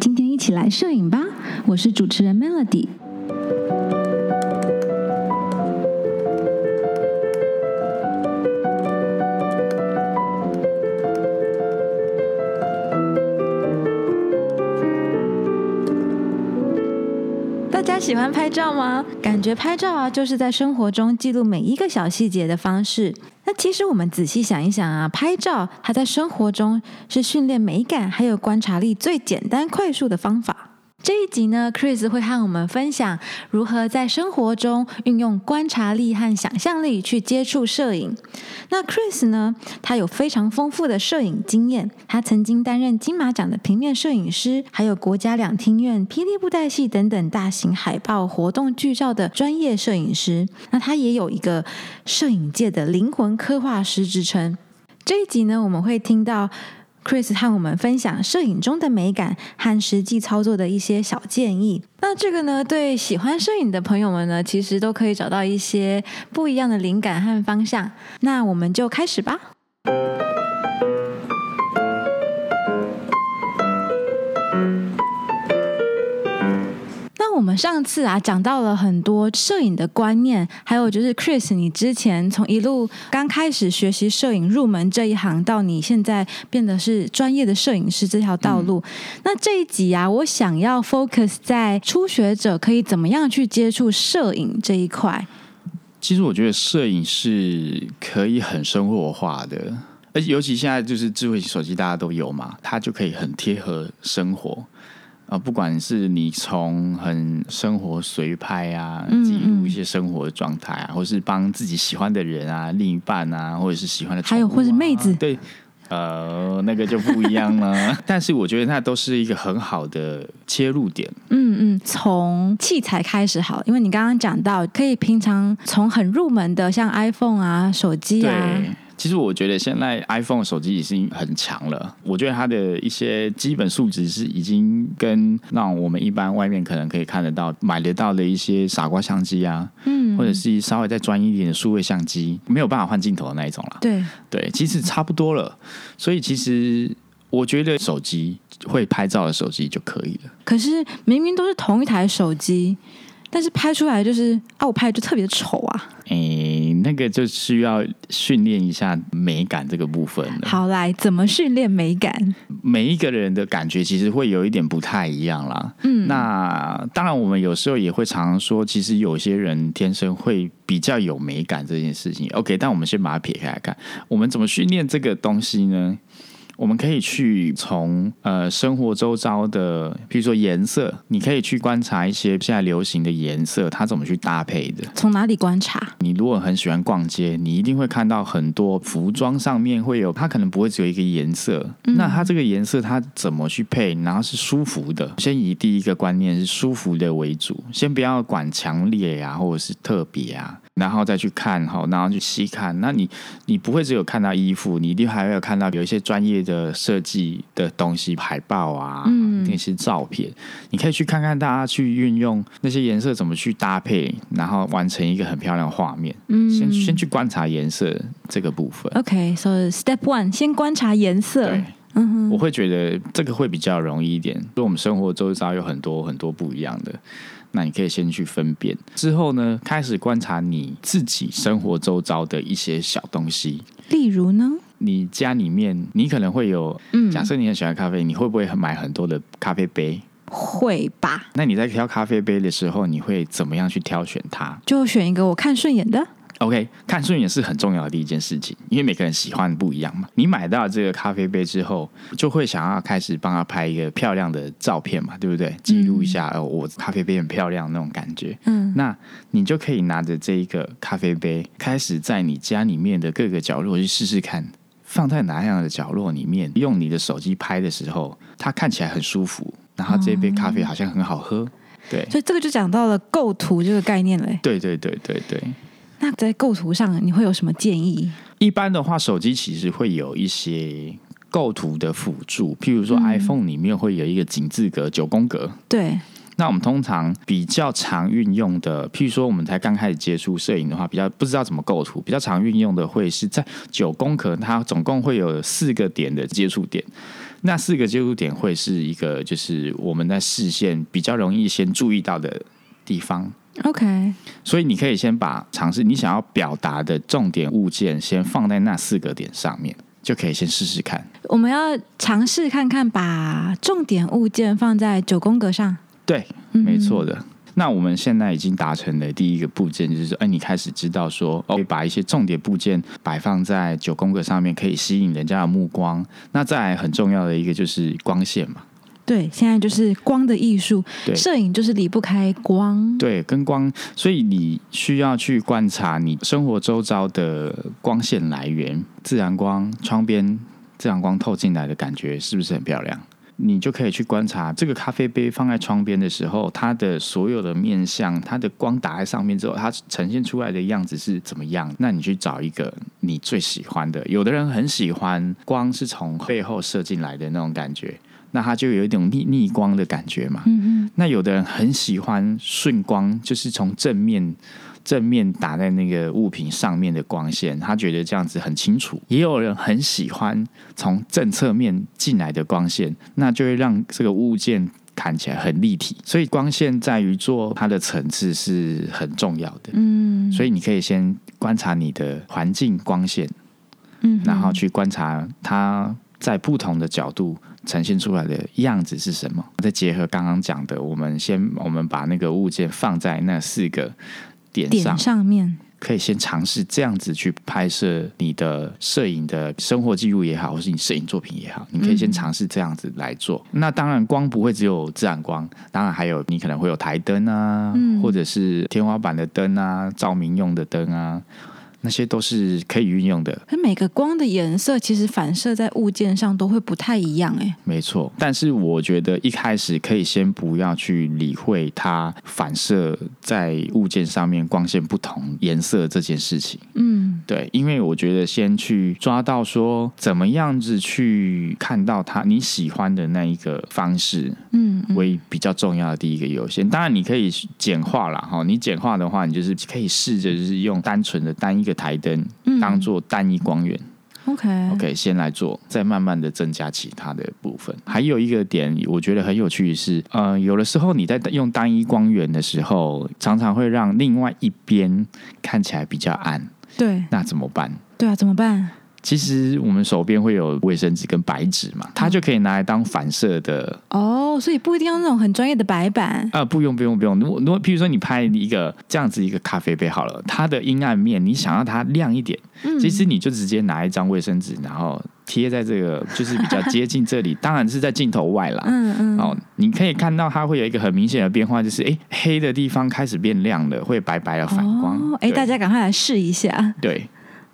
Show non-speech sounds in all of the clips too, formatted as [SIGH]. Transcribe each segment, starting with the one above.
今天一起来摄影吧！我是主持人 Melody。大家喜欢拍照吗？感觉拍照啊，就是在生活中记录每一个小细节的方式。其实我们仔细想一想啊，拍照它在生活中是训练美感还有观察力最简单快速的方法。这一集呢，Chris 会和我们分享如何在生活中运用观察力和想象力去接触摄影。那 Chris 呢，他有非常丰富的摄影经验，他曾经担任金马奖的平面摄影师，还有国家两厅院、霹雳布袋戏等等大型海报活动剧照的专业摄影师。那他也有一个摄影界的灵魂刻画师之称。这一集呢，我们会听到。Chris 和我们分享摄影中的美感和实际操作的一些小建议。那这个呢，对喜欢摄影的朋友们呢，其实都可以找到一些不一样的灵感和方向。那我们就开始吧。我们上次啊讲到了很多摄影的观念，还有就是 Chris，你之前从一路刚开始学习摄影入门这一行，到你现在变得是专业的摄影师这条道路。那这一集啊，我想要 focus 在初学者可以怎么样去接触摄影这一块。其实我觉得摄影是可以很生活化的，而且尤其现在就是智慧型手机大家都有嘛，它就可以很贴合生活。啊，不管是你从很生活随拍啊，记录一些生活的状态啊，或是帮自己喜欢的人啊、另一半啊，或者是喜欢的，还有或是妹子，对，呃，那个就不一样了。[LAUGHS] 但是我觉得那都是一个很好的切入点。嗯嗯，从器材开始好，因为你刚刚讲到，可以平常从很入门的，像 iPhone 啊、手机啊。其实我觉得现在 iPhone 手机已经很强了，我觉得它的一些基本素质是已经跟那我们一般外面可能可以看得到、买得到的一些傻瓜相机啊，嗯，或者是稍微再专一点的数位相机，没有办法换镜头的那一种了。对对，其实差不多了。所以其实我觉得手机会拍照的手机就可以了。可是明明都是同一台手机。但是拍出来就是啊，我拍的就特别丑啊！诶，那个就需要训练一下美感这个部分了。好，来怎么训练美感？每一个人的感觉其实会有一点不太一样啦。嗯，那当然，我们有时候也会常常说，其实有些人天生会比较有美感这件事情。OK，但我们先把它撇开来看，我们怎么训练这个东西呢？我们可以去从呃生活周遭的，比如说颜色，你可以去观察一些现在流行的颜色，它怎么去搭配的。从哪里观察？你如果很喜欢逛街，你一定会看到很多服装上面会有，它可能不会只有一个颜色，那它这个颜色它怎么去配，然后是舒服的。先以第一个观念是舒服的为主，先不要管强烈呀，或者是特别啊。然后再去看哈，然后去细看。那你你不会只有看到衣服，你一定还会有看到有一些专业的设计的东西，海报啊，那些照片。你可以去看看大家去运用那些颜色怎么去搭配，然后完成一个很漂亮的画面。嗯，先先去观察颜色这个部分。OK，so step one，先观察颜色。对，嗯哼，我会觉得这个会比较容易一点。因为我们生活周遭有很多很多不一样的。那你可以先去分辨，之后呢，开始观察你自己生活周遭的一些小东西。例如呢，你家里面你可能会有，嗯假设你很喜欢咖啡，你会不会买很多的咖啡杯？会吧。那你在挑咖啡杯的时候，你会怎么样去挑选它？就选一个我看顺眼的。OK，看顺眼是很重要的第一件事情，因为每个人喜欢不一样嘛。你买到这个咖啡杯之后，就会想要开始帮他拍一个漂亮的照片嘛，对不对？记录一下，哦，我咖啡杯很漂亮那种感觉。嗯，那你就可以拿着这一个咖啡杯，开始在你家里面的各个角落去试试看，放在哪样的角落里面，用你的手机拍的时候，它看起来很舒服，然后这杯咖啡好像很好喝。对，所以这个就讲到了构图这个概念嘞。对对对对对。那在构图上，你会有什么建议？一般的话，手机其实会有一些构图的辅助，譬如说 iPhone 里面会有一个井字格、九宫格。对。那我们通常比较常运用的，譬如说我们才刚开始接触摄影的话，比较不知道怎么构图，比较常运用的会是在九宫格，它总共会有四个点的接触点。那四个接触点会是一个，就是我们在视线比较容易先注意到的地方。OK，所以你可以先把尝试你想要表达的重点物件先放在那四个点上面，就可以先试试看。我们要尝试看看把重点物件放在九宫格上。对，没错的。那我们现在已经达成了第一个部件，就是说，哎，你开始知道说，哦，把一些重点部件摆放在九宫格上面，可以吸引人家的目光。那再来很重要的一个就是光线嘛，对，现在就是光的艺术，摄影就是离不开光。对，跟光，所以你需要去观察你生活周遭的光线来源，自然光、窗边自然光透进来的感觉是不是很漂亮？你就可以去观察这个咖啡杯放在窗边的时候，它的所有的面相，它的光打在上面之后，它呈现出来的样子是怎么样？那你去找一个你最喜欢的。有的人很喜欢光是从背后射进来的那种感觉，那它就有一种逆逆光的感觉嘛。嗯那有的人很喜欢顺光，就是从正面正面打在那个物品上面的光线，他觉得这样子很清楚。也有人很喜欢从正侧面进来的光线，那就会让这个物件看起来很立体。所以光线在于做它的层次是很重要的。嗯所以你可以先观察你的环境光线，嗯然后去观察它在不同的角度呈现出来的样子是什么。再结合刚刚讲的，我们先我们把那个物件放在那四个点上点，上面。可以先尝试这样子去拍摄你的摄影的生活记录也好，或是你摄影作品也好，你可以先尝试这样子来做。那当然，光不会只有自然光，当然还有你可能会有台灯啊，嗯或者是天花板的灯啊，照明用的灯啊，那些都是可以运用的。那每个光的颜色其实反射在物件上都会不太一样，哎，没错，但是我觉得一开始可以先不要去理会它反射在物件上面光线不同颜色这件事情。嗯对，因为我觉得先去抓到说怎么样子去看到它你喜欢的那一个方式嗯嗯为比较重要的第一个优先。当然你可以简化了，哈，你简化的话，你就是可以试着就是用单纯的单一个台灯嗯当做单一光源。，OK OK，先来做，再慢慢的增加其他的部分。还有一个点，我觉得很有趣的是，呃，有的时候你在用单一光源的时候，常常会让另外一边看起来比较暗，对那怎么办？对啊，怎么办？其实我们手边会有卫生纸跟白纸嘛，它就可以拿来当反射的。哦，所以不一定要那种很专业的白板。啊、不用不用不用。如果如果譬如说你拍一个这样子一个咖啡杯好了，它的阴暗面你想要它亮一点，嗯其实你就直接拿一张卫生纸，然后贴在这个 [LAUGHS] 就是比较接近这里，当然是在镜头外啦。嗯嗯，哦，你可以看到它会有一个很明显的变化，就是诶黑的地方开始变亮了，会白白的反光。哦，哎，大家赶快来试一下。对，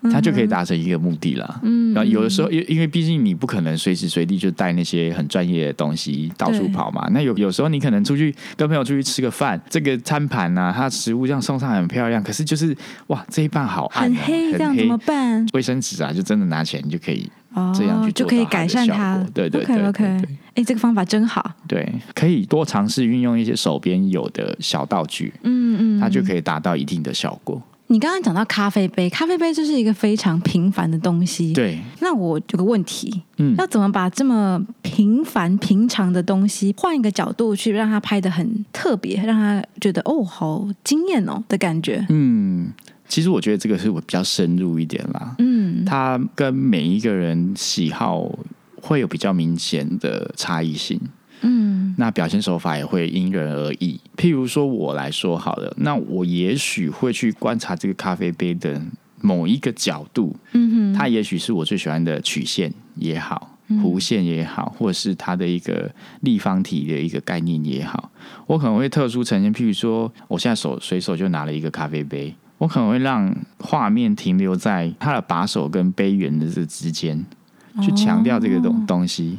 它就可以达成一个目的了。嗯，然后有的时候，因因为毕竟你不可能随时随地就带那些很专业的东西到处跑嘛。那有有时候你可能出去跟朋友出去吃个饭，这个餐盘呐、它食物这样送上来很漂亮，可是就是哇，这一半好暗、哦，很黑，这样怎么办？卫生纸啊，就真的拿起来你就可以哦，这样去就可以改善它果。对对对 OK OK，对哎，这个方法真好。对，可以多尝试运用一些手边有的小道具，嗯嗯，它就。可以达到一定的效果。你刚刚讲到咖啡杯，咖啡杯就是一个非常平凡的东西。，对，那我有个问题，嗯，要怎么把这么平凡平常的东西换一个角度去让它拍的很特别，让他觉得哦，好惊艳哦的感觉？嗯，其实我觉得这个是我比较深入一点啦。嗯它跟每一个人喜好会有比较明显的差异性，嗯那表现手法也会因人而异。譬如说我来说好了，那我也许会去观察这个咖啡杯的某一个角度，嗯哼，它也许是我最喜欢的曲线也好，弧线也好，或者是它的一个立方体的一个概念也好，我可能会特殊呈现。譬如说，我现在手随手就拿了一个咖啡杯，我可能会让画面停留在它的把手跟杯缘的这之间，去强调这个东东西，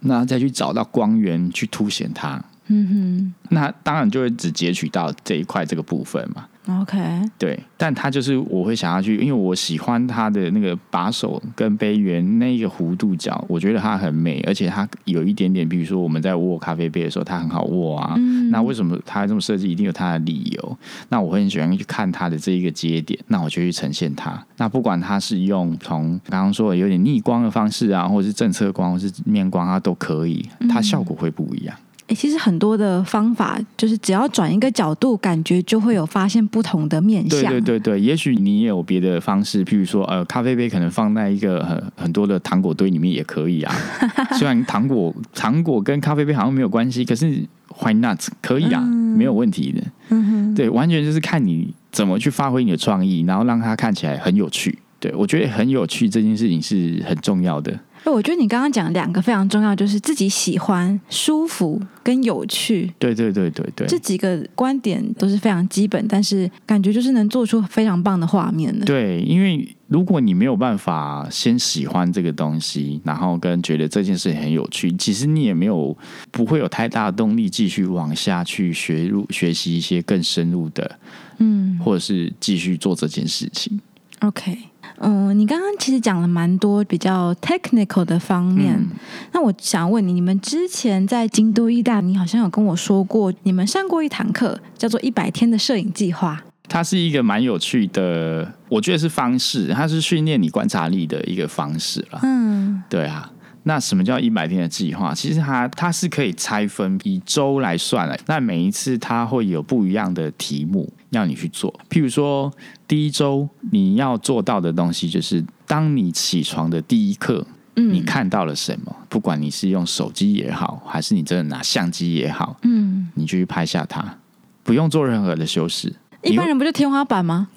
那再去找到光源去凸显它。嗯那当然就会只截取到这一块这个部分嘛。哼，OK，对，但它就是我会想要去，因为我喜欢它的那个把手跟杯缘那个弧度角，我觉得它很美，而且它有一点点，比如说我们在握咖啡杯的时候，它很好握啊。嗯那为什么它这么设计，一定有它的理由。那我会很喜欢去看它的这一个节点，那我就去呈现它。那不管它是用从刚刚说的有点逆光的方式啊，或者是正侧光，或是面光，它都可以，它效果会不一样。诶，其实很多的方法就是只要转一个角度，感觉就会有发现不同的面相。对对对，也许你也有别的方式，譬如说，呃，咖啡杯可能放在一个很很多的糖果堆里面也可以啊。[LAUGHS] 虽然糖果糖果跟咖啡杯好像没有关系，可是 why not 可以啊，没有问题的。嗯哼，对，完全就是看你怎么去发挥你的创意，然后让它看起来很有趣。对我觉得很有趣这件事情是很重要的。哎我觉得你刚刚讲两个非常重要，就是自己喜欢、舒服跟有趣对对对对对。这几个观点都是非常基本，但是感觉就是能做出非常棒的画面的。对，因为如果你没有办法先喜欢这个东西，然后跟觉得这件事情很有趣，其实你也没有不会有太大的动力继续往下去学入学习一些更深入的，嗯或者是继续做这件事情。，OK，嗯，你刚刚其实讲了蛮多比较 technical 的方面，嗯那我想问你，你们之前在京都艺大，你好像有跟我说过，你们上过一堂课，叫做一百天的摄影计划。它是一个蛮有趣的，我觉得是方式，它是训练你观察力的一个方式了。嗯对啊，那什么叫一百天的计划？其实它它是可以拆分以周来算的。那每一次它会有不一样的题目要你去做。譬如说，第一周你要做到的东西就是，当你起床的第一刻，嗯你看到了什么？不管你是用手机也好，还是你真的拿相机也好，嗯，你就去拍下它，不用做任何的修饰。一般人不就天花板吗？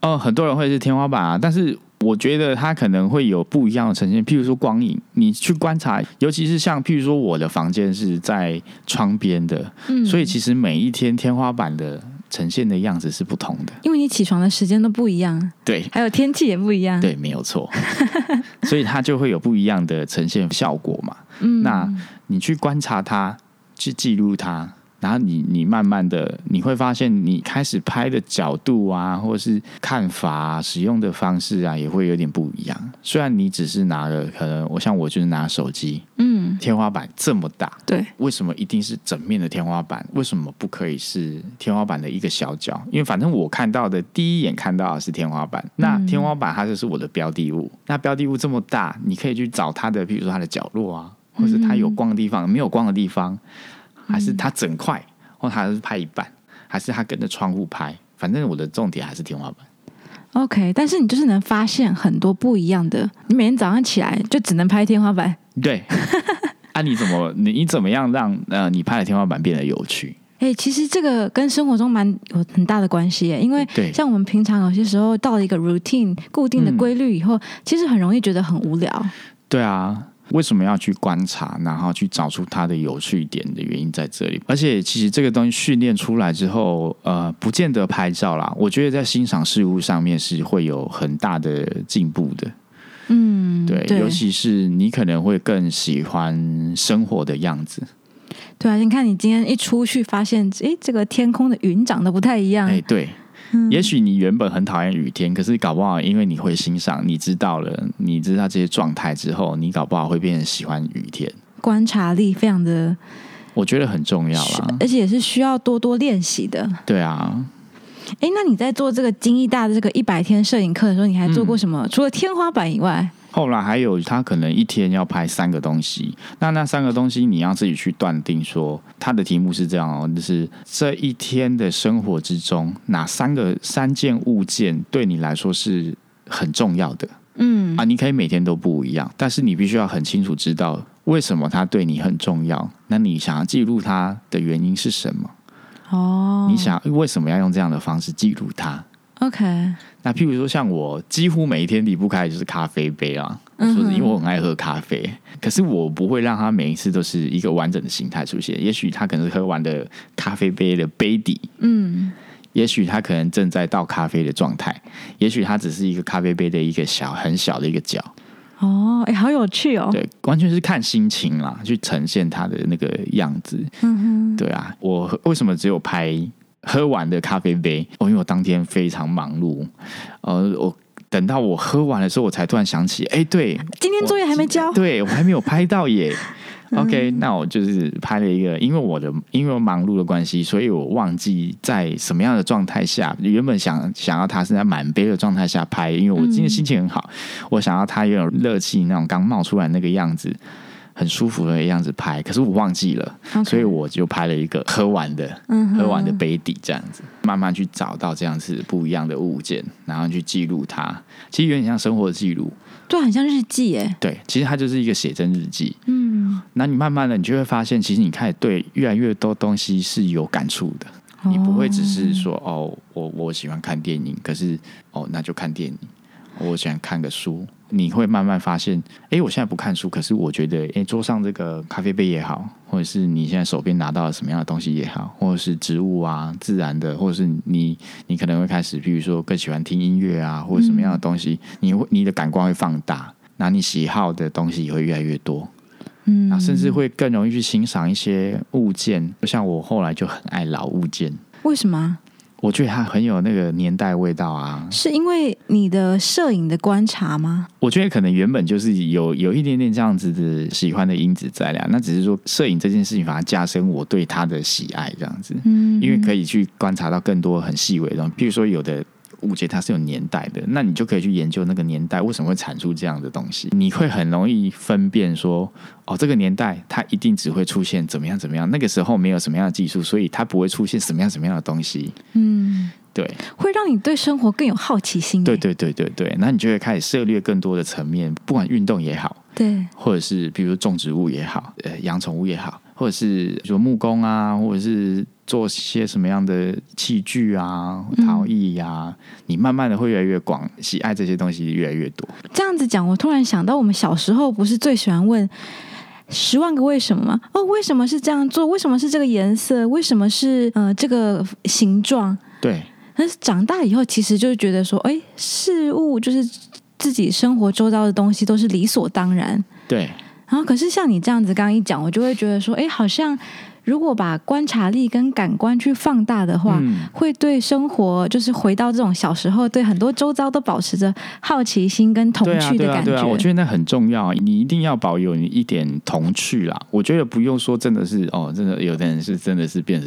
哦，很多人会是天花板啊，但是我觉得它可能会有不一样的呈现。譬如说光影，你去观察，尤其是像譬如说我的房间是在窗边的，嗯，所以其实每一天天花板的呈现的样子是不同的。因为你起床的时间都不一样，对还有天气也不一样。，对，没有错，[LAUGHS] 所以它就会有不一样的呈现效果嘛。嗯那你去观察它，去记录它，然后你你慢慢的你会发现，你开始拍的角度啊，或者是看法、啊、使用的方式啊，也会有点不一样。虽然你只是拿了，可能我像我就是拿手机，嗯，天花板这么大，对，为什么一定是整面的天花板？为什么不可以是天花板的一个小角？因为反正我看到的第一眼看到的是天花板，那天花板它就是我的标的物。那标的物这么大，你可以去找它的，譬如说它的角落啊，或者它有光的地方、没有光的地方，还是他整块，或它是拍一半，还是他跟着窗户拍。反正我的重点还是天花板。OK，但是你就是能发现很多不一样的。你每天早上起来就只能拍天花板，[LAUGHS] 对，啊，你怎么你你怎么样让呃你拍的天花板变得有趣？哎、其实这个跟生活中蛮有很大的关系耶，因为像我们平常有些时候到了一个 routine 固定的嗯规律以后，其实很容易觉得很无聊。对啊，为什么要去观察，然后去找出它的有趣点的原因在这里？而且其实这个东西训练出来之后，呃，不见得拍照啦。我觉得在欣赏事物上面是会有很大的进步的。嗯，对，尤其是你可能会更喜欢生活的样子。对啊，你看你今天一出去，发现哎，这个天空的云长得不太一样。哎，对。嗯也许你原本很讨厌雨天，可是搞不好因为你会欣赏，你知道了，你知道这些状态之后，你搞不好会变成喜欢雨天。观察力非常的，我觉得很重要啦。而且也是需要多多练习的。对啊，哎，那你在做这个精益大的这个一百天摄影课的时候，你还做过什么？嗯除了天花板以外，后来还有他可能一天要拍三个东西，那那三个东西你要自己去断定说，他的题目是这样哦，就是这一天的生活之中，哪三个三件物件对你来说是很重要的嗯啊？你可以每天都不一样，但是你必须要很清楚知道为什么它对你很重要，那你想要记录它的原因是什么？哦，你想为什么要用这样的方式记录它？OK，那譬如说，像我几乎每一天离不开的就是咖啡杯啊。说是因为我很爱喝咖啡，可是我不会让它每一次都是一个完整的形态出现。也许它可能是喝完的咖啡杯的杯底，嗯也许它可能正在倒咖啡的状态，也许它只是一个咖啡杯的一个小很小的一个角。哦，哎，好有趣哦。对，完全是看心情啦，去呈现它的那个样子。嗯哼，对啊，我为什么只有拍喝完的咖啡杯？哦，因为我当天非常忙碌，呃，我等到我喝完的时候，我才突然想起，哎，对，今天作业还没交，对我还没有拍到耶。OK，那我就是拍了一个，因为我的因为我忙碌的关系，所以我忘记在什么样的状态下，原本想想要他是在满杯的状态下拍，因为我今天心情很好，我想要他有点热气那种刚冒出来那个样子，很舒服的样子拍，可是我忘记了，所以我就拍了一个喝完的，喝完的杯底这样子，慢慢去找到这样子不一样的物件，然后去记录它，其实有点像生活记录。对，很像日记耶。对，其实它就是一个写真日记。嗯，那你慢慢的，你就会发现，其实你开始对越来越多东西是有感触的。你不会只是说，哦，我我喜欢看电影，可是哦，那就看电影。我喜欢看个书。你会慢慢发现，哎，我现在不看书，可是我觉得，哎，桌上这个咖啡杯也好，或者是你现在手边拿到了什么样的东西也好，或者是植物啊、自然的，或者是你，你可能会开始，比如说更喜欢听音乐啊，或者什么样的东西，你会你的感官会放大，那你喜好的东西也会越来越多，嗯，那甚至会更容易去欣赏一些物件，就像我后来就很爱老物件，为什么？我觉得它很有那个年代味道啊，是因为你的摄影的观察吗？我觉得可能原本就是有有一点点这样子的喜欢的因子在了，那只是说摄影这件事情反而加深我对它的喜爱这样子，嗯，因为可以去观察到更多很细微的，比如说有的。误解它是有年代的，那你就可以去研究那个年代为什么会产出这样的东西。你会很容易分辨说，哦，这个年代它一定只会出现怎么样怎么样，那个时候没有什么样的技术，所以它不会出现什么样什么样的东西。嗯，对，会让你对生活更有好奇心。对对对对对，那你就会开始涉猎更多的层面，不管运动也好，对，或者是比如种植物也好，呃，养宠物也好，或者是说木工啊，或者是。做些什么样的器具啊、陶艺呀？你慢慢的会越来越广，喜爱这些东西越来越多。这样子讲，我突然想到，我们小时候不是最喜欢问十万个为什么吗？哦，为什么是这样做？为什么是这个颜色？为什么是呃这个形状？对。但是长大以后，其实就是觉得说，哎，事物就是自己生活周遭的东西都是理所当然。对。然后，可是像你这样子刚刚一讲，我就会觉得说，哎，好像。如果把观察力跟感官去放大的话，会对生活就是回到这种小时候，对很多周遭都保持着好奇心跟童趣的感觉。对啊，我觉得那很重要，你一定要保有你一点童趣啦。我觉得不用说，真的是哦，真的有的人是真的是变得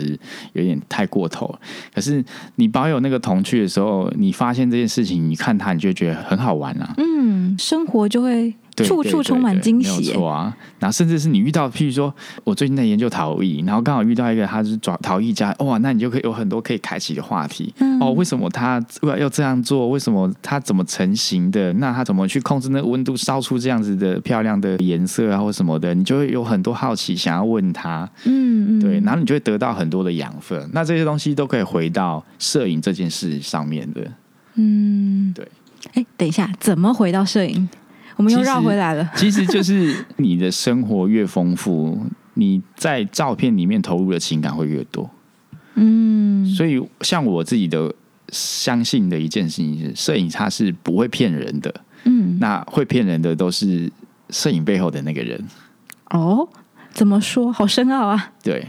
有点太过头了。可是你保有那个童趣的时候，你发现这件事情，你看它，你就觉得很好玩啊。嗯，生活就会。处处充满惊喜，没有错啊！然后甚至是你遇到，譬如说，我最近在研究陶艺，然后刚好遇到一个他是转陶艺家，哇，那你就可以有很多可以开启的话题。哦，为什么他要要这样做？为什么他怎么成型的？那他怎么去控制那个温度，烧出这样子的漂亮的颜色啊，或什么的？你就会有很多好奇想要问他。嗯嗯，对，然后你就会得到很多的养分。那这些东西都可以回到摄影这件事上面的。嗯，对。哎，等一下，怎么回到摄影？我们又绕回来了。其实就是你的生活越丰富，[LAUGHS] 你在照片里面投入的情感会越多。嗯，所以像我自己的相信的一件事情是，摄影它是不会骗人的。嗯，那会骗人的都是摄影背后的那个人。哦，怎么说？好深奥啊！对。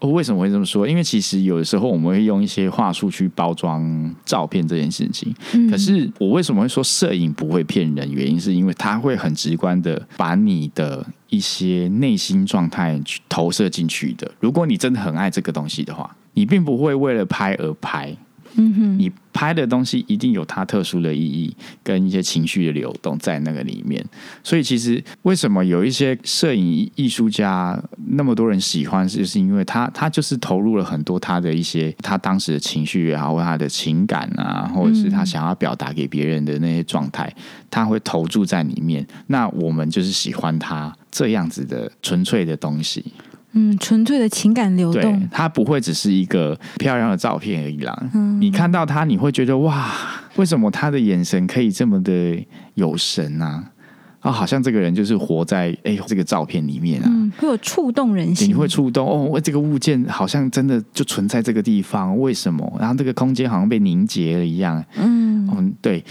我为什么会这么说？因为其实有的时候我们会用一些话术去包装照片这件事情。可是我为什么会说摄影不会骗人？原因是因为它会很直观的把你的一些内心状态去投射进去的。如果你真的很爱这个东西的话，你并不会为了拍而拍。你拍的东西一定有它特殊的意义跟一些情绪的流动在那个里面，所以其实为什么有一些摄影艺术家那么多人喜欢，就是因为他他就是投入了很多他的一些他当时的情绪也好，或他的情感啊，或者是他想要表达给别人的那些状态，他会投注在里面。那我们就是喜欢他这样子的纯粹的东西。嗯，纯粹的情感流动，它不会只是一个漂亮的照片而已啦。嗯，你看到他，你会觉得哇，为什么他的眼神可以这么的有神啊？啊，好像这个人就是活在哎这个照片里面啊，会有触动人心，你会触动哦。这个物件好像真的就存在这个地方，为什么？然后这个空间好像被凝结了一样。嗯，嗯，对，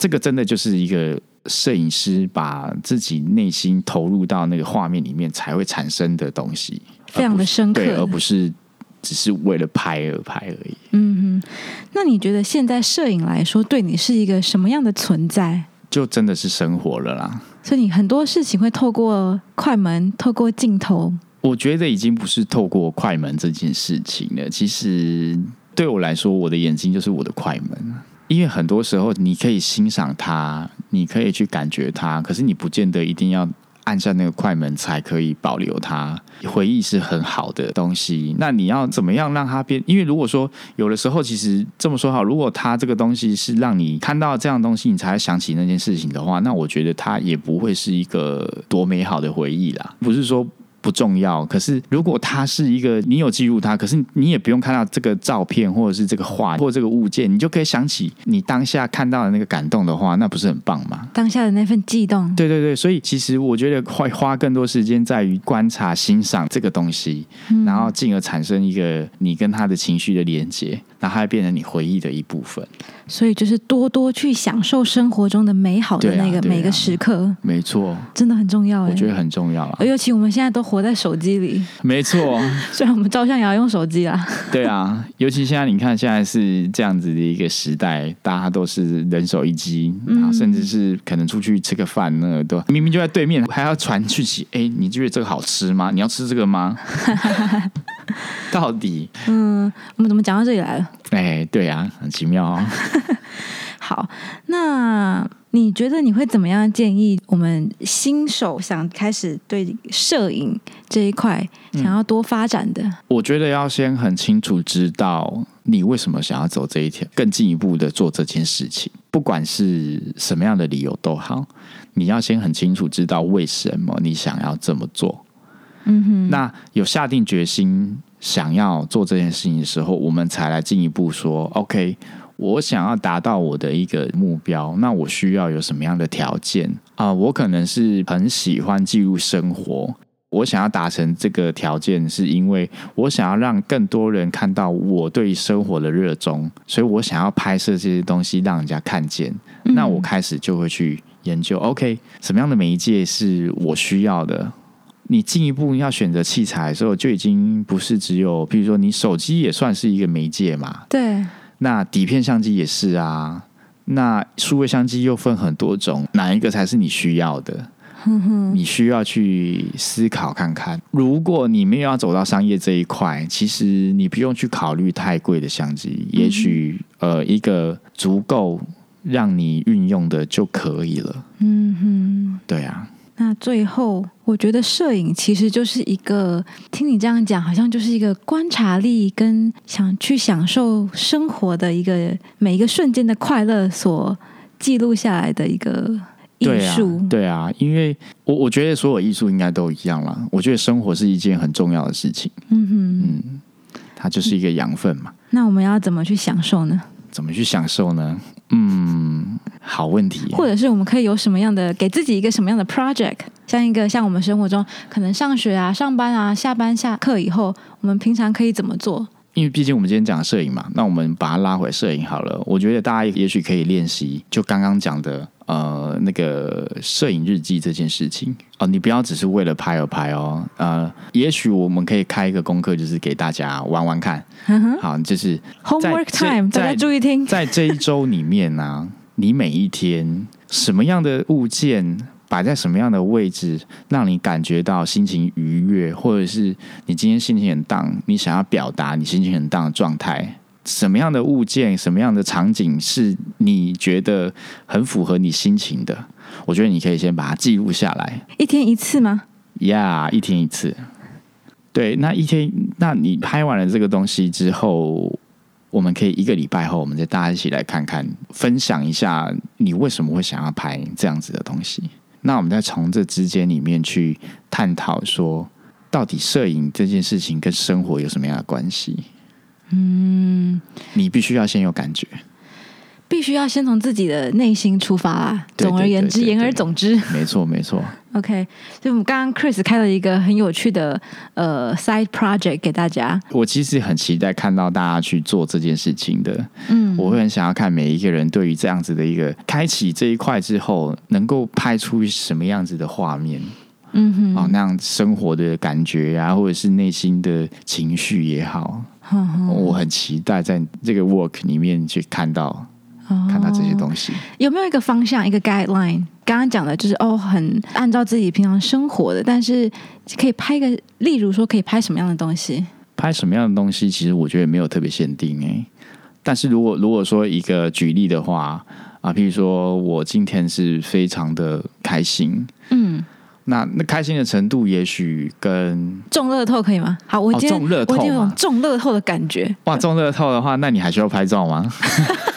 这个真的就是一个摄影师把自己内心投入到那个画面里面才会产生的东西，非常的深刻，对，而不是只是为了拍而拍而已。嗯哼，那你觉得现在摄影来说，对你是一个什么样的存在？就真的是生活了啦。所以你很多事情会透过快门，透过镜头。我觉得已经不是透过快门这件事情了。其实对我来说，我的眼睛就是我的快门。因为很多时候，你可以欣赏它，你可以去感觉它，可是你不见得一定要。按下那个快门才可以保留它，回忆是很好的东西。那你要怎么样让它变？因为如果说有的时候，其实这么说好，如果它这个东西是让你看到这样东西，你才想起那件事情的话，那我觉得它也不会是一个多美好的回忆啦。不是说。不重要，可是如果它是一个你有记录它，可是你也不用看到这个照片或者是这个画或这个物件，你就可以想起你当下看到的那个感动的话，那不是很棒吗？当下的那份悸动，对对对，所以其实我觉得会花更多时间在于观察、欣赏这个东西，然后进而产生一个你跟他的情绪的连接，然后它变成你回忆的一部分。所以就是多多去享受生活中的美好的那个每个时刻，没错，真的很重要。我觉得很重要啊，尤其我们现在都活在手机里，没错。[LAUGHS] 虽然我们照相也要用手机啦，对啊，尤其现在你看，现在是这样子的一个时代，大家都是人手一机，然后甚至是可能出去吃个饭，那都明明就在对面，还要传去起。哎，你觉得这个好吃吗？你要吃这个吗？[LAUGHS] [LAUGHS] 到底，嗯，我们怎么讲到这里来了？哎，对呀，很奇妙哦。[LAUGHS] 好，那你觉得你会怎么样建议我们新手想开始对摄影这一块想要多发展的？我觉得要先很清楚知道你为什么想要走这一条，更进一步的做这件事情，不管是什么样的理由都好，你要先很清楚知道为什么你想要这么做。嗯哼，那有下定决心想要做这件事情的时候，我们才来进一步说，OK，我想要达到我的一个目标，那我需要有什么样的条件啊？我可能是很喜欢记录生活，我想要达成这个条件，是因为我想要让更多人看到我对生活的热衷，所以我想要拍摄这些东西让人家看见。那我开始就会去研究，OK，什么样的媒介是我需要的？你进一步要选择器材的时候，就已经不是只有，比如说你手机也算是一个媒介嘛。对。那底片相机也是啊。那数位相机又分很多种，哪一个才是你需要的？你需要去思考看看。如果你没有要走到商业这一块，其实你不用去考虑太贵的相机，也许呃一个足够让你运用的就可以了。嗯哼。对啊。那最后，我觉得摄影其实就是一个，听你这样讲，好像就是一个观察力跟想去享受生活的一个每一个瞬间的快乐所记录下来的一个艺术。对啊，因为我我觉得所有艺术应该都一样啦。我觉得生活是一件很重要的事情。嗯哼，嗯，它就是一个养分嘛。那我们要怎么去享受呢？怎么去享受呢？嗯，好问题。或者是我们可以有什么样的给自己一个什么样的 project？像一个像我们生活中可能上学啊、上班啊、下班下课以后，我们平常可以怎么做？因为毕竟我们今天讲摄影嘛，那我们把它拉回摄影好了。我觉得大家也许可以练习，就刚刚讲的呃那个摄影日记这件事情哦。你不要只是为了拍而拍哦。呃，也许我们可以开一个功课，就是给大家玩玩看。好，就是 homework time，大家注意听。在这一周里面呢，你每一天什么样的物件？摆在什么样的位置，让你感觉到心情愉悦，或者是你今天心情很荡，你想要表达你心情很荡的状态？什么样的物件，什么样的场景是你觉得很符合你心情的？我觉得你可以先把它记录下来。一天一次吗？呀，一天一次。对，那一天，那你拍完了这个东西之后，我们可以一个礼拜后，我们再大家一起来看看，分享一下你为什么会想要拍这样子的东西。那我们再从这之间里面去探讨，说到底摄影这件事情跟生活有什么样的关系？嗯，你必须要先有感觉，必须要先从自己的内心出发啊。总而言之，言而总之，没错没错。OK，就我们刚刚 Chris 开了一个很有趣的呃 side project 给大家。我其实很期待看到大家去做这件事情的。嗯，我会很想要看每一个人对于这样子的一个开启这一块之后，能够拍出什么样子的画面。嗯哼，哦，那样生活的感觉呀，或者是内心的情绪也好，我很期待在这个 work 里面去看到，看到这些东西。有没有一个方向，一个 guideline？刚刚讲的就是哦，很按照自己平常生活的，但是可以拍个，例如说可以拍什么样的东西？拍什么样的东西？其实我觉得没有特别限定哎。但是如果如果说一个举例的话啊，譬如说我今天是非常的开心，嗯。那那开心的程度，也许跟中乐透可以吗？好，我今天我今天有中乐透的感觉。哇，中乐透的话，那你还需要拍照吗？[LAUGHS]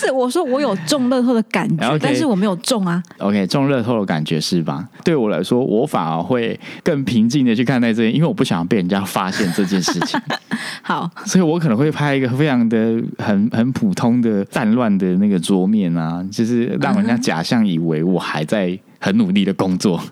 不是，我说我有中乐透的感觉，但是我没有中啊。OK，中乐透的感觉是吧？对我来说，我反而会更平静的去看待这件，因为我不想被人家发现这件事情。[LAUGHS] 好，所以我可能会拍一个非常的很很普通的战乱的那个桌面啊，就是让人家假象以为我还在。很努力的工作，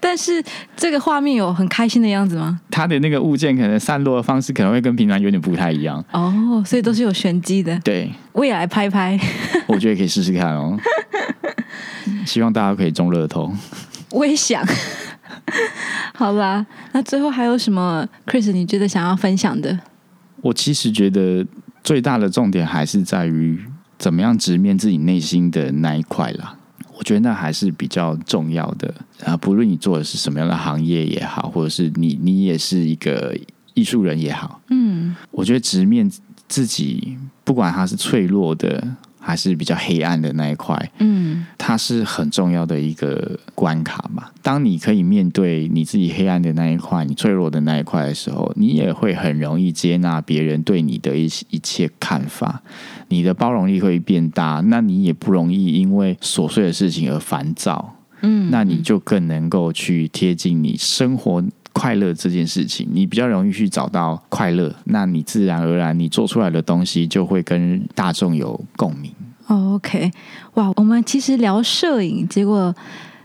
但是这个画面有很开心的样子吗？它的那个物件可能散落的方式可能会跟平常有点不太一样哦，所以都是有玄机的。对，我也来拍拍，[LAUGHS] 我觉得可以试试看哦。[LAUGHS] 希望大家可以中乐透，我也想。[LAUGHS] 好吧，那最后还有什么，Chris？你觉得想要分享的？我其实觉得最大的重点还是在于怎么样直面自己内心的那一块啦。我觉得那还是比较重要的啊！不论你做的是什么样的行业也好，或者是你你也是一个艺术人也好，嗯，我觉得直面自己，不管他是脆弱的。还是比较黑暗的那一块，嗯，它是很重要的一个关卡嘛。当你可以面对你自己黑暗的那一块、你脆弱的那一块的时候，你也会很容易接纳别人对你的一一切看法，你的包容力会变大，那你也不容易因为琐碎的事情而烦躁，嗯，那你就更能够去贴近你生活。快乐这件事情，你比较容易去找到快乐，那你自然而然你做出来的东西就会跟大众有共鸣。OK，哇，我们其实聊摄影，结果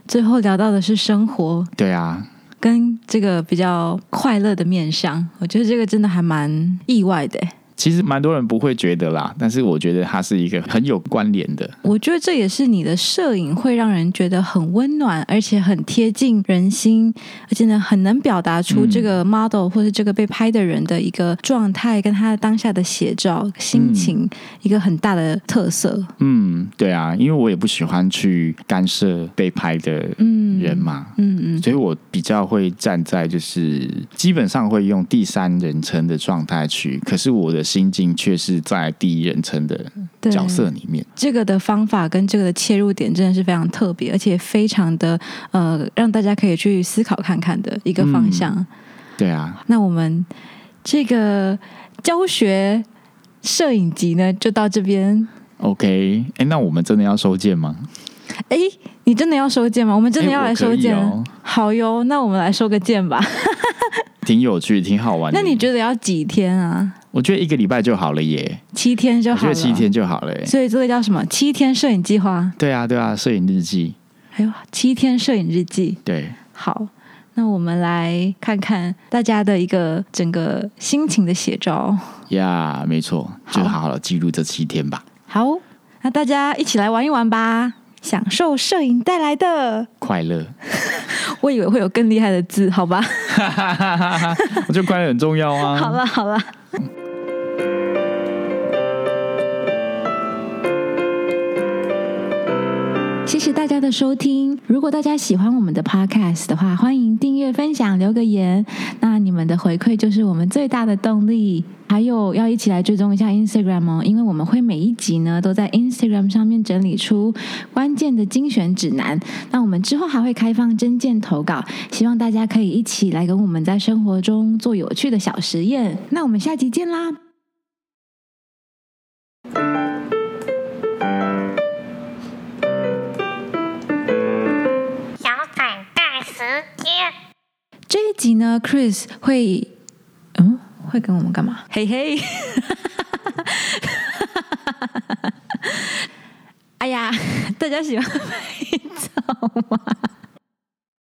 最后聊到的是生活。对啊，跟这个比较快乐的面相，我觉得这个真的还蛮意外的。其实蛮多人不会觉得啦，但是我觉得它是一个很有关联的。我觉得这也是你的摄影会让人觉得很温暖，而且很贴近人心，而且呢很能表达出这个 model 或是这个被拍的人的一个状态，跟他当下的写照心情一个很大的特色。嗯，对啊，因为我也不喜欢去干涉被拍的人嘛，嗯嗯，所以我比较会站在就是基本上会用第三人称的状态去，可是我的。心境却是在第一人称的角色里面。这个的方法跟这个的切入点真的是非常特别，而且非常的呃，让大家可以去思考看看的一个方向。对啊，那我们这个教学摄影集呢，就到这边。OK，哎，那我们真的要收件吗？哎，你真的要收件吗？我们真的要来收件？哦好哟，那我们来收个件吧。[LAUGHS] 挺有趣，挺好玩。那你觉得要几天啊？我觉得一个礼拜就好了耶，七天就好了。七天就好了耶。所以这个叫什么？七天摄影计划？对啊，对啊，摄影日记。还有七天摄影日记。对，好，那我们来看看大家的一个整个心情的写照。呀，没错，就好好的记录这七天吧。好，那大家一起来玩一玩吧。享受摄影带来的快乐，[LAUGHS] 我以为会有更厉害的字，好吧？[LAUGHS] 我觉得快乐很重要啊。好 [LAUGHS] 了好了。家的收听。如果大家喜欢我们的 podcast 的话，欢迎订阅、分享、留个言。那你们的回馈就是我们最大的动力。还有要一起来追踪一下 Instagram 哦，因为我们会每一集呢都在 Instagram 上面整理出关键的精选指南。那我们之后还会开放真件投稿，希望大家可以一起来跟我们在生活中做有趣的小实验。那我们下集见啦！这一集呢，Chris 会，嗯，会跟我们干嘛？嘿嘿，[LAUGHS] 哎呀，大家喜欢拍照。吗？